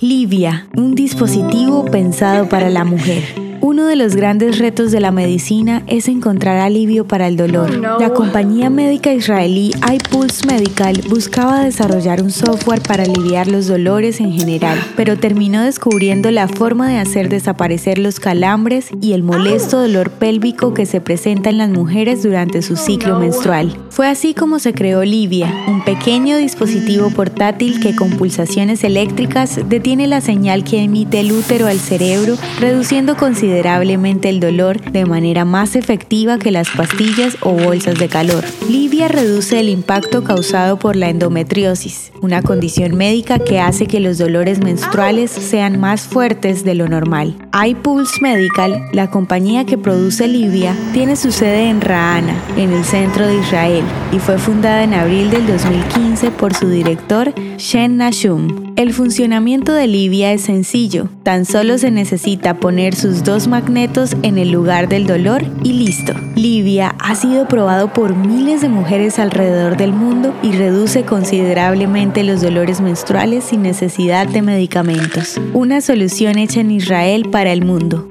Livia, un dispositivo pensado para la mujer. Uno de los grandes retos de la medicina es encontrar alivio para el dolor. La compañía médica israelí iPulse Medical buscaba desarrollar un software para aliviar los dolores en general, pero terminó descubriendo la forma de hacer desaparecer los calambres y el molesto dolor pélvico que se presenta en las mujeres durante su ciclo menstrual. Fue así como se creó Livia, un pequeño dispositivo portátil que con pulsaciones eléctricas detiene la señal que emite el útero al cerebro, reduciendo considerablemente el dolor de manera más efectiva que las pastillas o bolsas de calor. Livia reduce el impacto causado por la endometriosis, una condición médica que hace que los dolores menstruales sean más fuertes de lo normal. iPulse Medical, la compañía que produce Livia, tiene su sede en Raana, en el centro de Israel, y fue fundada en abril del 2015 por su director, Shen Nashum. El funcionamiento de Livia es sencillo, tan solo se necesita poner sus dos magnetos en el lugar del dolor y listo. Livia ha sido probado por miles de mujeres alrededor del mundo y reduce considerablemente los dolores menstruales sin necesidad de medicamentos. Una solución hecha en Israel para el mundo.